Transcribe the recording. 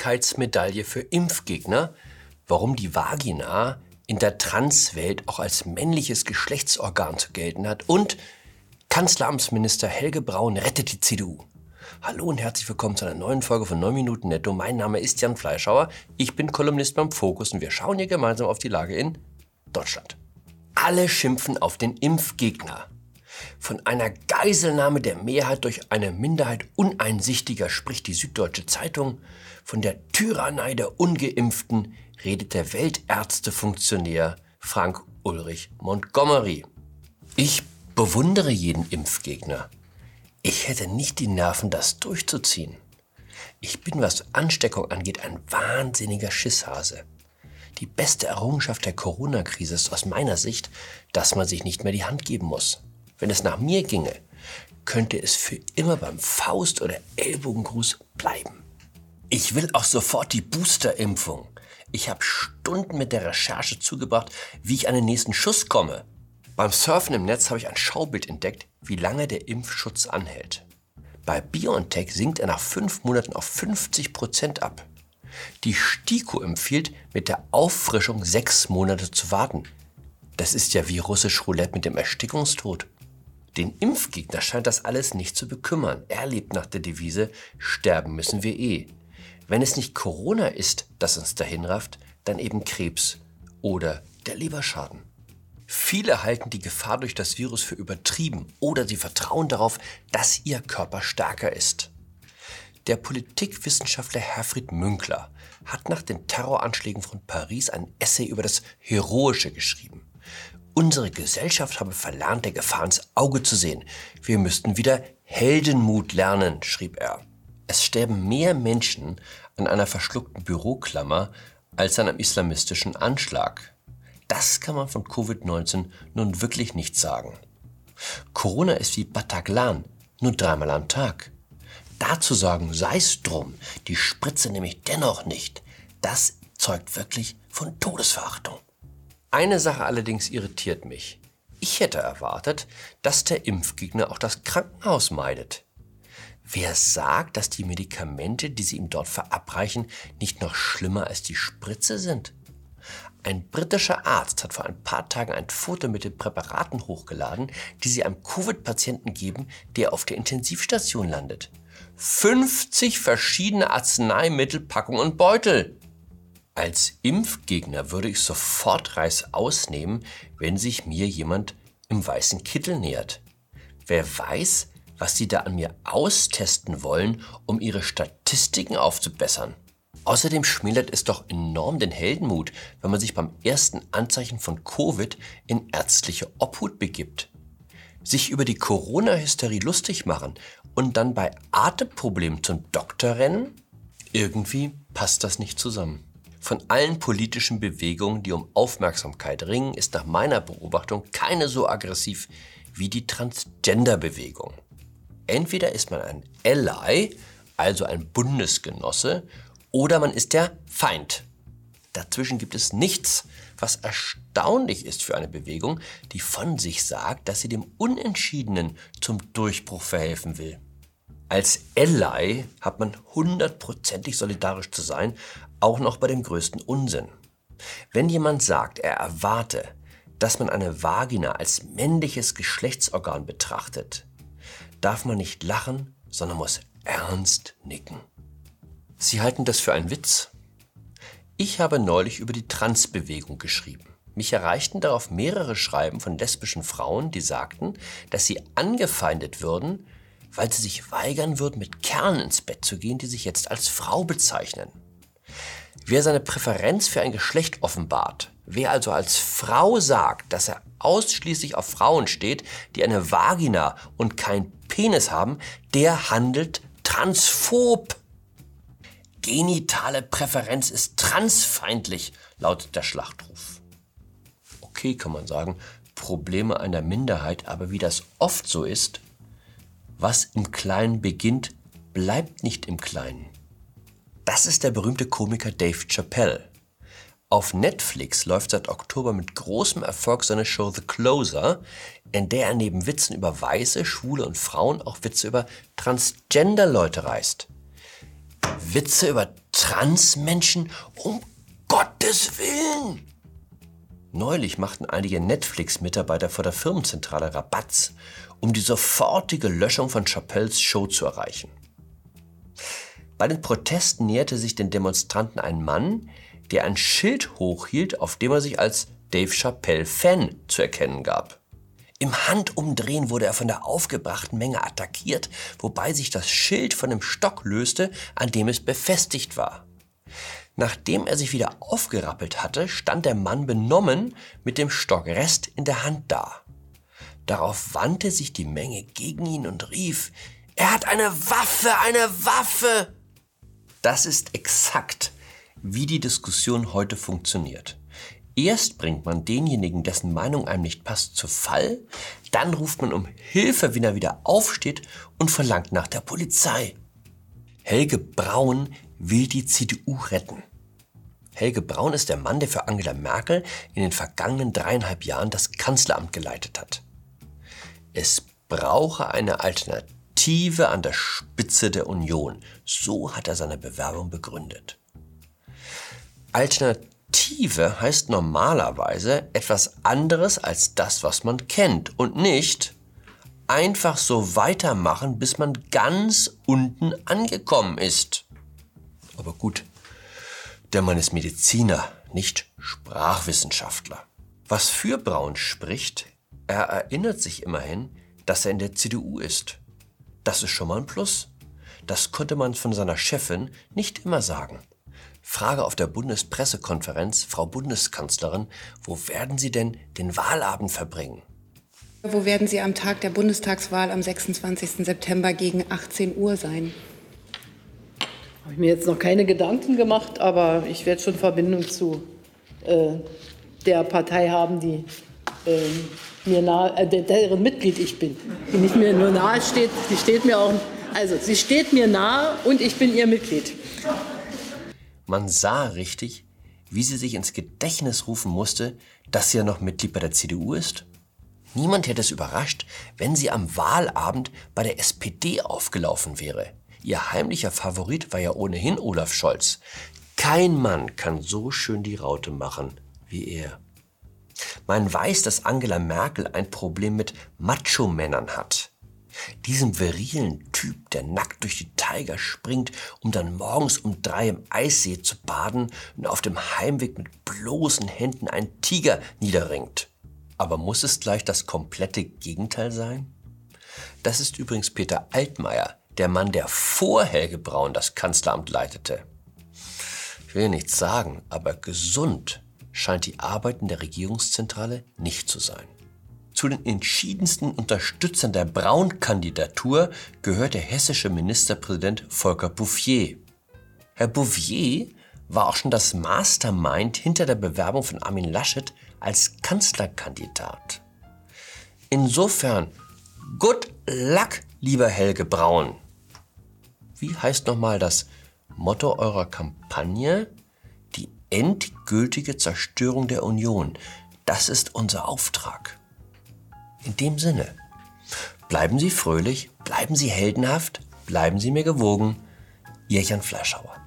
Dankbarkeitsmedaille für Impfgegner, warum die Vagina in der Transwelt auch als männliches Geschlechtsorgan zu gelten hat und Kanzleramtsminister Helge Braun rettet die CDU. Hallo und herzlich willkommen zu einer neuen Folge von 9 Minuten Netto. Mein Name ist Jan Fleischhauer, ich bin Kolumnist beim Fokus und wir schauen hier gemeinsam auf die Lage in Deutschland. Alle schimpfen auf den Impfgegner. Von einer Geiselnahme der Mehrheit durch eine Minderheit Uneinsichtiger spricht die Süddeutsche Zeitung. Von der Tyrannei der Ungeimpften redet der Weltärztefunktionär Frank Ulrich Montgomery. Ich bewundere jeden Impfgegner. Ich hätte nicht die Nerven, das durchzuziehen. Ich bin, was Ansteckung angeht, ein wahnsinniger Schisshase. Die beste Errungenschaft der Corona-Krise ist aus meiner Sicht, dass man sich nicht mehr die Hand geben muss. Wenn es nach mir ginge, könnte es für immer beim Faust- oder Ellbogengruß bleiben. Ich will auch sofort die Booster-Impfung. Ich habe Stunden mit der Recherche zugebracht, wie ich an den nächsten Schuss komme. Beim Surfen im Netz habe ich ein Schaubild entdeckt, wie lange der Impfschutz anhält. Bei BioNTech sinkt er nach fünf Monaten auf 50 Prozent ab. Die STIKO empfiehlt, mit der Auffrischung sechs Monate zu warten. Das ist ja wie russisch Roulette mit dem Erstickungstod. Den Impfgegner scheint das alles nicht zu bekümmern. Er lebt nach der Devise, sterben müssen wir eh. Wenn es nicht Corona ist, das uns dahin rafft, dann eben Krebs oder der Leberschaden. Viele halten die Gefahr durch das Virus für übertrieben oder sie vertrauen darauf, dass ihr Körper stärker ist. Der Politikwissenschaftler Herfried Münkler hat nach den Terroranschlägen von Paris ein Essay über das Heroische geschrieben. Unsere Gesellschaft habe verlernt, der Gefahr ins Auge zu sehen. Wir müssten wieder Heldenmut lernen, schrieb er. Es sterben mehr Menschen an einer verschluckten Büroklammer als an einem islamistischen Anschlag. Das kann man von Covid-19 nun wirklich nicht sagen. Corona ist wie Bataglan, nur dreimal am Tag. Dazu sagen, sei's drum, die Spritze nehme ich dennoch nicht. Das zeugt wirklich von Todesverachtung. Eine Sache allerdings irritiert mich. Ich hätte erwartet, dass der Impfgegner auch das Krankenhaus meidet. Wer sagt, dass die Medikamente, die sie ihm dort verabreichen, nicht noch schlimmer als die Spritze sind? Ein britischer Arzt hat vor ein paar Tagen ein Foto mit den Präparaten hochgeladen, die sie einem Covid-Patienten geben, der auf der Intensivstation landet. 50 verschiedene Arzneimittelpackungen und Beutel. Als Impfgegner würde ich sofort Reis ausnehmen, wenn sich mir jemand im weißen Kittel nähert. Wer weiß, was sie da an mir austesten wollen, um ihre Statistiken aufzubessern. Außerdem schmälert es doch enorm den Heldenmut, wenn man sich beim ersten Anzeichen von Covid in ärztliche Obhut begibt. Sich über die Corona-Hysterie lustig machen und dann bei Atemproblemen zum Doktor rennen? Irgendwie passt das nicht zusammen. Von allen politischen Bewegungen, die um Aufmerksamkeit ringen, ist nach meiner Beobachtung keine so aggressiv wie die Transgender-Bewegung. Entweder ist man ein Ally, also ein Bundesgenosse, oder man ist der Feind. Dazwischen gibt es nichts, was erstaunlich ist für eine Bewegung, die von sich sagt, dass sie dem Unentschiedenen zum Durchbruch verhelfen will. Als Ally hat man hundertprozentig solidarisch zu sein, auch noch bei dem größten Unsinn. Wenn jemand sagt, er erwarte, dass man eine Vagina als männliches Geschlechtsorgan betrachtet, darf man nicht lachen, sondern muss ernst nicken. Sie halten das für einen Witz? Ich habe neulich über die Transbewegung geschrieben. Mich erreichten darauf mehrere Schreiben von lesbischen Frauen, die sagten, dass sie angefeindet würden, weil sie sich weigern würden, mit Kerlen ins Bett zu gehen, die sich jetzt als Frau bezeichnen. Wer seine Präferenz für ein Geschlecht offenbart, wer also als Frau sagt, dass er ausschließlich auf Frauen steht, die eine Vagina und kein Penis haben, der handelt transphob. Genitale Präferenz ist transfeindlich, lautet der Schlachtruf. Okay, kann man sagen, Probleme einer Minderheit, aber wie das oft so ist, was im Kleinen beginnt, bleibt nicht im Kleinen. Das ist der berühmte Komiker Dave Chappelle. Auf Netflix läuft seit Oktober mit großem Erfolg seine Show The Closer, in der er neben Witzen über Weiße, Schwule und Frauen auch Witze über Transgender-Leute reißt. Witze über Transmenschen? Um Gottes Willen! Neulich machten einige Netflix-Mitarbeiter vor der Firmenzentrale Rabatz, um die sofortige Löschung von Chappelles Show zu erreichen. Bei den Protesten näherte sich den Demonstranten ein Mann, der ein Schild hochhielt, auf dem er sich als Dave Chappelle-Fan zu erkennen gab. Im Handumdrehen wurde er von der aufgebrachten Menge attackiert, wobei sich das Schild von dem Stock löste, an dem es befestigt war. Nachdem er sich wieder aufgerappelt hatte, stand der Mann benommen mit dem Stockrest in der Hand da. Darauf wandte sich die Menge gegen ihn und rief, er hat eine Waffe, eine Waffe! Das ist exakt, wie die Diskussion heute funktioniert. Erst bringt man denjenigen, dessen Meinung einem nicht passt, zu Fall, dann ruft man um Hilfe, wenn er wieder aufsteht und verlangt nach der Polizei. Helge Braun will die CDU retten. Helge Braun ist der Mann, der für Angela Merkel in den vergangenen dreieinhalb Jahren das Kanzleramt geleitet hat. Es brauche eine Alternative an der Spitze der Union. So hat er seine Bewerbung begründet. Alternative heißt normalerweise etwas anderes als das, was man kennt und nicht einfach so weitermachen, bis man ganz unten angekommen ist. Aber gut, der Mann ist Mediziner, nicht Sprachwissenschaftler. Was für Braun spricht, er erinnert sich immerhin, dass er in der CDU ist. Das ist schon mal ein Plus. Das konnte man von seiner Chefin nicht immer sagen. Frage auf der Bundespressekonferenz, Frau Bundeskanzlerin, wo werden Sie denn den Wahlabend verbringen? Wo werden Sie am Tag der Bundestagswahl am 26. September gegen 18 Uhr sein? Habe ich mir jetzt noch keine Gedanken gemacht, aber ich werde schon Verbindung zu äh, der Partei haben, die mir nahe, äh, deren Mitglied ich bin, die nicht mir nur nahe steht, die steht mir auch, also sie steht mir nahe und ich bin ihr Mitglied. Man sah richtig, wie sie sich ins Gedächtnis rufen musste, dass sie ja noch Mitglied bei der CDU ist. Niemand hätte es überrascht, wenn sie am Wahlabend bei der SPD aufgelaufen wäre. Ihr heimlicher Favorit war ja ohnehin Olaf Scholz. Kein Mann kann so schön die Raute machen wie er. Man weiß, dass Angela Merkel ein Problem mit Macho-Männern hat. Diesem virilen Typ, der nackt durch die Tiger springt, um dann morgens um drei im Eissee zu baden und auf dem Heimweg mit bloßen Händen einen Tiger niederringt. Aber muss es gleich das komplette Gegenteil sein? Das ist übrigens Peter Altmaier, der Mann, der vor Helge Braun das Kanzleramt leitete. Ich will nichts sagen, aber gesund scheint die Arbeit in der Regierungszentrale nicht zu sein. Zu den entschiedensten Unterstützern der Braun-Kandidatur gehört der hessische Ministerpräsident Volker Bouffier. Herr Bouffier war auch schon das Mastermind hinter der Bewerbung von Armin Laschet als Kanzlerkandidat. Insofern, good luck, lieber Helge Braun. Wie heißt nochmal das Motto eurer Kampagne? Endgültige Zerstörung der Union. Das ist unser Auftrag. In dem Sinne, bleiben Sie fröhlich, bleiben Sie heldenhaft, bleiben Sie mir gewogen. Ihr Jan Fleischhauer.